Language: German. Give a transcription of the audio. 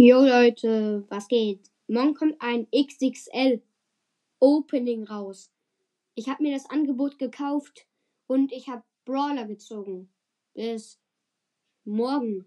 Jo Leute, was geht? Morgen kommt ein XXL Opening raus. Ich habe mir das Angebot gekauft und ich habe Brawler gezogen. Bis morgen.